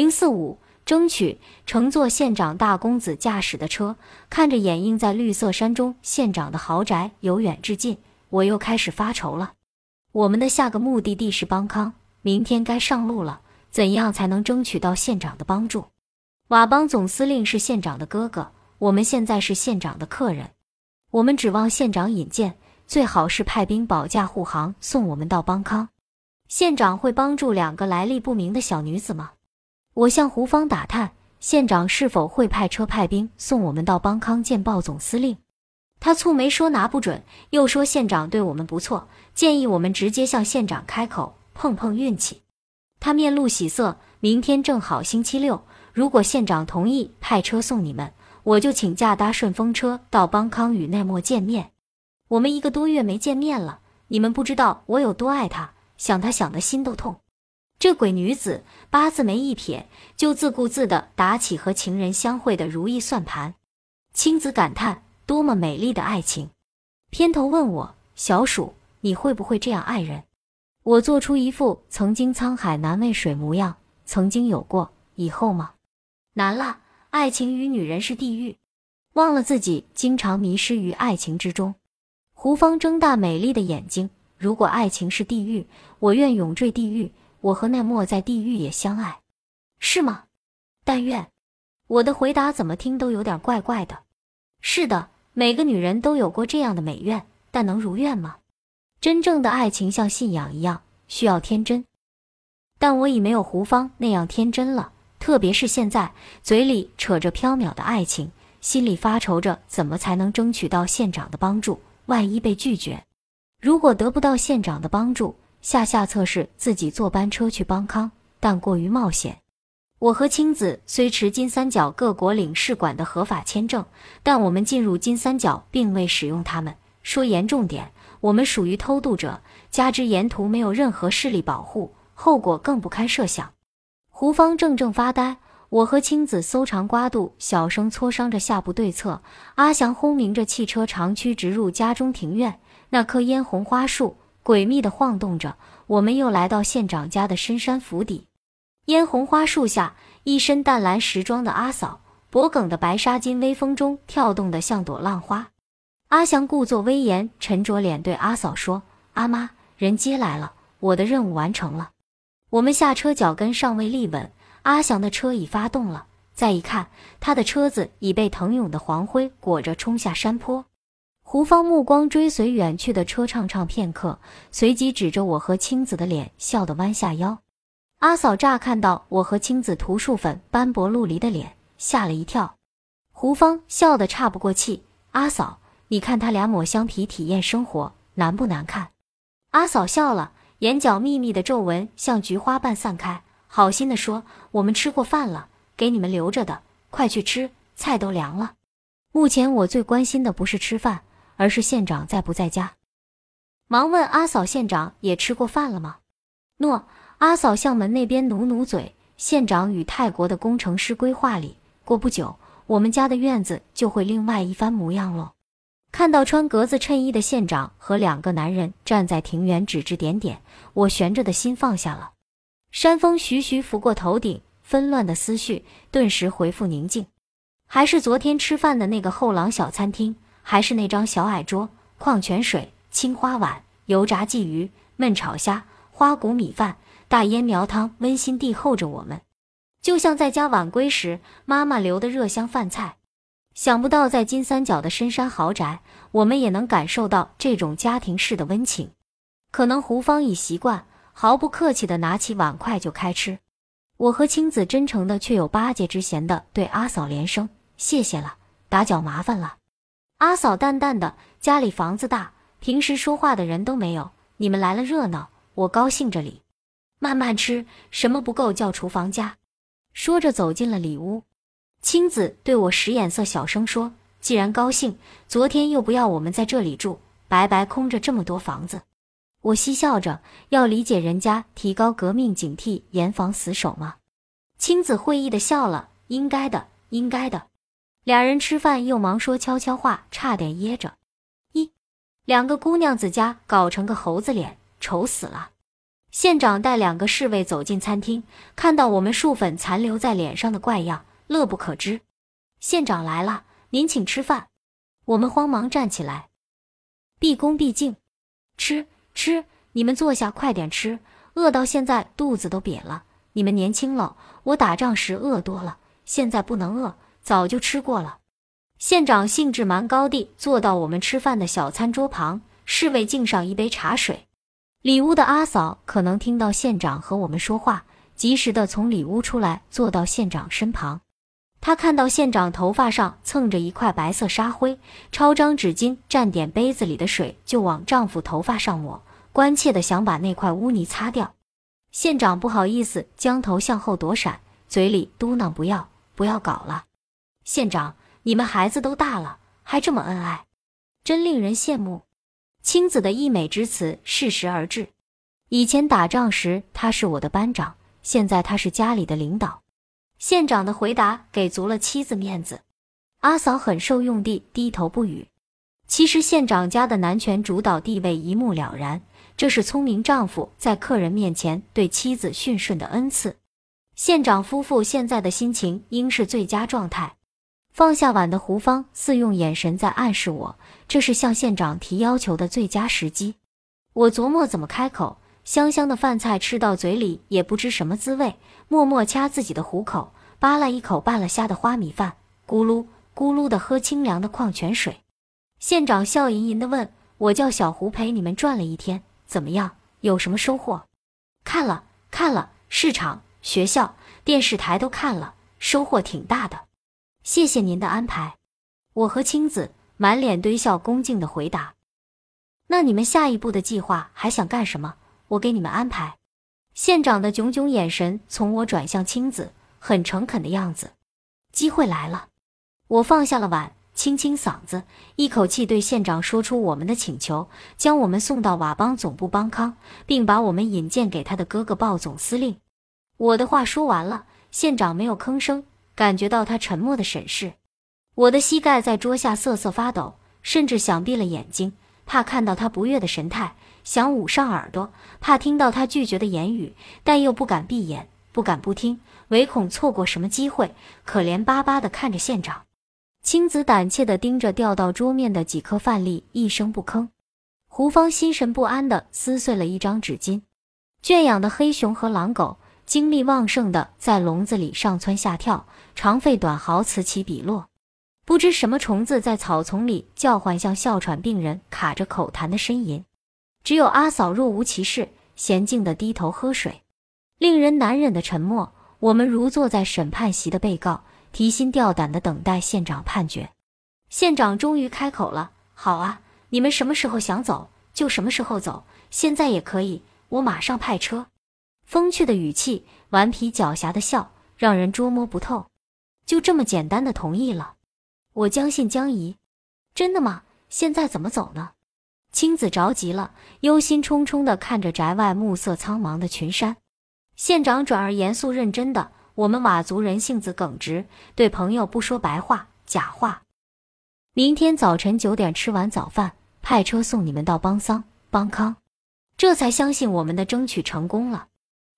零四五，争取乘坐县长大公子驾驶的车，看着掩映在绿色山中县长的豪宅由远至近，我又开始发愁了。我们的下个目的地是邦康，明天该上路了。怎样才能争取到县长的帮助？瓦邦总司令是县长的哥哥，我们现在是县长的客人，我们指望县长引荐，最好是派兵保驾护航，送我们到邦康。县长会帮助两个来历不明的小女子吗？我向胡芳打探，县长是否会派车派兵送我们到邦康见鲍总司令？他蹙眉说拿不准，又说县长对我们不错，建议我们直接向县长开口碰碰运气。他面露喜色，明天正好星期六。如果县长同意派车送你们，我就请假搭顺风车到邦康与奈莫见面。我们一个多月没见面了，你们不知道我有多爱他，想他想的心都痛。这鬼女子八字没一撇，就自顾自地打起和情人相会的如意算盘。青子感叹：多么美丽的爱情！偏头问我：小鼠，你会不会这样爱人？我做出一副曾经沧海难为水模样。曾经有过，以后吗？难了，爱情与女人是地狱，忘了自己经常迷失于爱情之中。胡芳睁大美丽的眼睛，如果爱情是地狱，我愿永坠地狱。我和奈莫在地狱也相爱，是吗？但愿。我的回答怎么听都有点怪怪的。是的，每个女人都有过这样的美愿，但能如愿吗？真正的爱情像信仰一样，需要天真。但我已没有胡芳那样天真了。特别是现在，嘴里扯着缥缈的爱情，心里发愁着怎么才能争取到县长的帮助。万一被拒绝，如果得不到县长的帮助，下下策是自己坐班车去邦康，但过于冒险。我和青子虽持金三角各国领事馆的合法签证，但我们进入金三角并未使用它们。说严重点，我们属于偷渡者，加之沿途没有任何势力保护，后果更不堪设想。胡芳怔怔发呆，我和青子搜肠刮肚，小声磋商着下步对策。阿祥轰鸣着汽车长驱直入家中庭院，那棵嫣红花树诡秘地晃动着。我们又来到县长家的深山府邸，嫣红花树下，一身淡蓝时装的阿嫂，脖梗的白纱巾微风中跳动的像朵浪花。阿祥故作威严，沉着脸对阿嫂说：“阿妈，人接来了，我的任务完成了。”我们下车，脚跟尚未立稳，阿祥的车已发动了。再一看，他的车子已被腾涌的黄灰裹着，冲下山坡。胡芳目光追随远去的车，畅畅片刻，随即指着我和青子的脸，笑得弯下腰。阿嫂乍看到我和青子涂树粉、斑驳陆离的脸，吓了一跳。胡芳笑得岔不过气：“阿嫂，你看他俩抹香皮体验生活，难不难看？”阿嫂笑了。眼角密密的皱纹像菊花瓣散开，好心的说：“我们吃过饭了，给你们留着的，快去吃，菜都凉了。”目前我最关心的不是吃饭，而是县长在不在家。忙问阿嫂：“县长也吃过饭了吗？”诺。阿嫂向门那边努努嘴。县长与泰国的工程师规划里，过不久我们家的院子就会另外一番模样喽。看到穿格子衬衣的县长和两个男人站在庭园指指点点，我悬着的心放下了。山风徐徐拂过头顶，纷乱的思绪顿时回复宁静。还是昨天吃饭的那个后廊小餐厅，还是那张小矮桌，矿泉水、青花碗、油炸鲫鱼、焖炒虾、花骨米饭、大烟苗汤，温馨地候着我们，就像在家晚归时妈妈留的热香饭菜。想不到，在金三角的深山豪宅，我们也能感受到这种家庭式的温情。可能胡芳已习惯，毫不客气地拿起碗筷就开吃。我和青子真诚的却有巴结之嫌的对阿嫂连声谢谢了，打搅麻烦了。阿嫂淡淡的，家里房子大，平时说话的人都没有，你们来了热闹，我高兴着哩。慢慢吃，什么不够叫厨房加。说着走进了里屋。青子对我使眼色，小声说：“既然高兴，昨天又不要我们在这里住，白白空着这么多房子。”我嬉笑着，要理解人家提高革命警惕，严防死守吗？青子会意的笑了：“应该的，应该的。”俩人吃饭又忙说悄悄话，差点噎着。一两个姑娘子家搞成个猴子脸，丑死了。县长带两个侍卫走进餐厅，看到我们树粉残留在脸上的怪样，乐不可支。县长来了，您请吃饭。我们慌忙站起来，毕恭毕敬。吃吃，你们坐下，快点吃，饿到现在肚子都瘪了。你们年轻了，我打仗时饿多了，现在不能饿，早就吃过了。县长兴致蛮高地坐到我们吃饭的小餐桌旁，侍卫敬上一杯茶水。里屋的阿嫂可能听到县长和我们说话，及时的从里屋出来，坐到县长身旁。她看到县长头发上蹭着一块白色沙灰，抄张纸巾蘸点杯子里的水，就往丈夫头发上抹，关切的想把那块污泥擦掉。县长不好意思，将头向后躲闪，嘴里嘟囔：“不要，不要搞了。”县长，你们孩子都大了，还这么恩爱，真令人羡慕。青子的溢美之词适时而至。以前打仗时他是我的班长，现在他是家里的领导。县长的回答给足了妻子面子。阿嫂很受用地低头不语。其实县长家的男权主导地位一目了然。这是聪明丈夫在客人面前对妻子驯顺的恩赐。县长夫妇现在的心情应是最佳状态。放下碗的胡芳似用眼神在暗示我，这是向县长提要求的最佳时机。我琢磨怎么开口，香香的饭菜吃到嘴里也不知什么滋味，默默掐自己的虎口，扒拉一口拌了虾的花米饭，咕噜咕噜的喝清凉的矿泉水。县长笑吟吟地问我：“叫小胡陪你们转了一天。”怎么样？有什么收获？看了看了，市场、学校、电视台都看了，收获挺大的。谢谢您的安排。我和青子满脸堆笑，恭敬的回答。那你们下一步的计划还想干什么？我给你们安排。县长的炯炯眼神从我转向青子，很诚恳的样子。机会来了。我放下了碗。清清嗓子，一口气对县长说出我们的请求，将我们送到佤邦总部邦康，并把我们引荐给他的哥哥鲍总司令。我的话说完了，县长没有吭声，感觉到他沉默的审视。我的膝盖在桌下瑟瑟发抖，甚至想闭了眼睛，怕看到他不悦的神态；想捂上耳朵，怕听到他拒绝的言语，但又不敢闭眼，不敢不听，唯恐错过什么机会，可怜巴巴地看着县长。青子胆怯地盯着掉到桌面的几颗饭粒，一声不吭。胡芳心神不安地撕碎了一张纸巾。圈养的黑熊和狼狗精力旺盛的在笼子里上蹿下跳，长吠短嚎，此起彼落。不知什么虫子在草丛里叫唤，像哮喘病人卡着口痰的呻吟。只有阿嫂若无其事，娴静地低头喝水。令人难忍的沉默。我们如坐在审判席的被告。提心吊胆地等待县长判决。县长终于开口了：“好啊，你们什么时候想走就什么时候走，现在也可以，我马上派车。”风趣的语气，顽皮狡黠的笑，让人捉摸不透。就这么简单的同意了，我将信将疑。真的吗？现在怎么走呢？青子着急了，忧心忡忡地看着宅外暮色苍茫的群山。县长转而严肃认真的。我们佤族人性子耿直，对朋友不说白话、假话。明天早晨九点吃完早饭，派车送你们到邦桑、邦康。这才相信我们的争取成功了。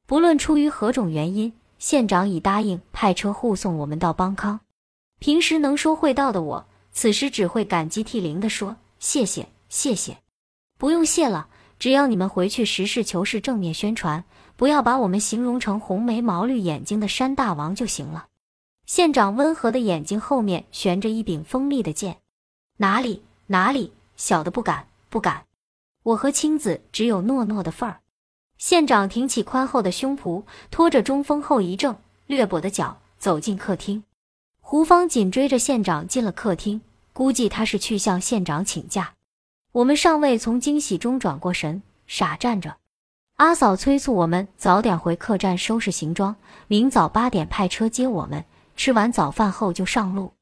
不论出于何种原因，县长已答应派车护送我们到邦康。平时能说会道的我，此时只会感激涕零地说：“谢谢，谢谢，不用谢了。只要你们回去实事求是、正面宣传。”不要把我们形容成红眉毛绿眼睛的山大王就行了。县长温和的眼睛后面悬着一柄锋利的剑，哪里哪里，小的不敢不敢。我和青子只有诺诺的份儿。县长挺起宽厚的胸脯，拖着中风后遗症略跛的脚走进客厅。胡芳紧追着县长进了客厅，估计他是去向县长请假。我们尚未从惊喜中转过神，傻站着。阿嫂催促我们早点回客栈收拾行装，明早八点派车接我们。吃完早饭后就上路。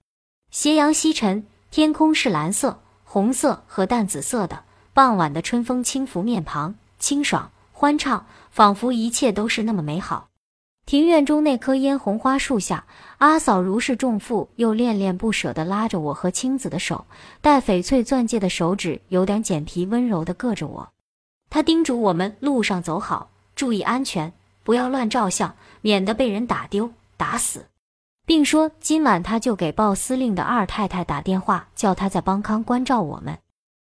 斜阳西沉，天空是蓝色、红色和淡紫色的。傍晚的春风轻拂面庞，清爽欢畅，仿佛一切都是那么美好。庭院中那棵嫣红花树下，阿嫂如释重负又恋恋不舍地拉着我和青子的手，戴翡翠钻戒的手指有点剪皮，温柔地硌着我。他叮嘱我们路上走好，注意安全，不要乱照相，免得被人打丢、打死。并说今晚他就给鲍司令的二太太打电话，叫他在邦康关照我们。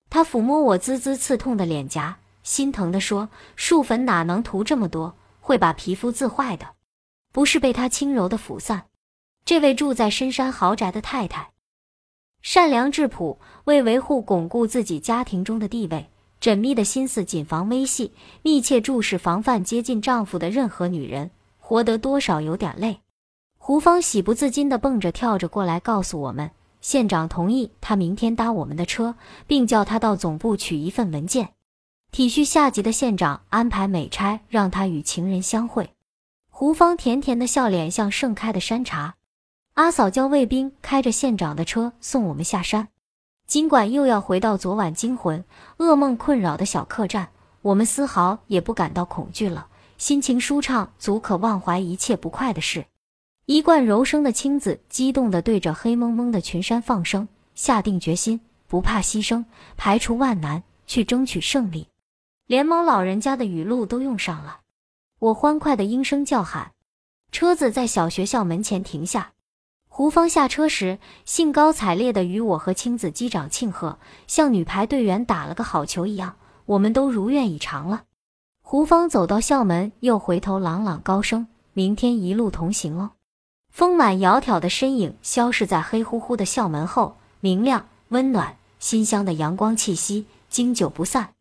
他抚摸我滋滋刺痛的脸颊，心疼地说：“树粉哪能涂这么多，会把皮肤自坏的。”不是被他轻柔的抚散。这位住在深山豪宅的太太，善良质朴，为维护巩固自己家庭中的地位，缜密的心思谨防微细，密切注视防范接近丈夫的任何女人，活得多少有点累。胡芳喜不自禁地蹦着跳着过来，告诉我们。县长同意他明天搭我们的车，并叫他到总部取一份文件。体恤下级的县长安排美差让他与情人相会。胡芳甜甜的笑脸像盛开的山茶。阿嫂叫卫兵开着县长的车送我们下山。尽管又要回到昨晚惊魂噩梦困扰的小客栈，我们丝毫也不感到恐惧了，心情舒畅，足可忘怀一切不快的事。一贯柔声的青子激动地对着黑蒙蒙的群山放声，下定决心，不怕牺牲，排除万难去争取胜利。连猫老人家的语录都用上了。我欢快的应声叫喊，车子在小学校门前停下。胡芳下车时，兴高采烈地与我和青子击掌庆贺，像女排队员打了个好球一样。我们都如愿以偿了。胡芳走到校门，又回头朗朗高声：“明天一路同行哦。”丰满窈窕的身影消失在黑乎乎的校门后，明亮、温暖、馨香的阳光气息经久不散。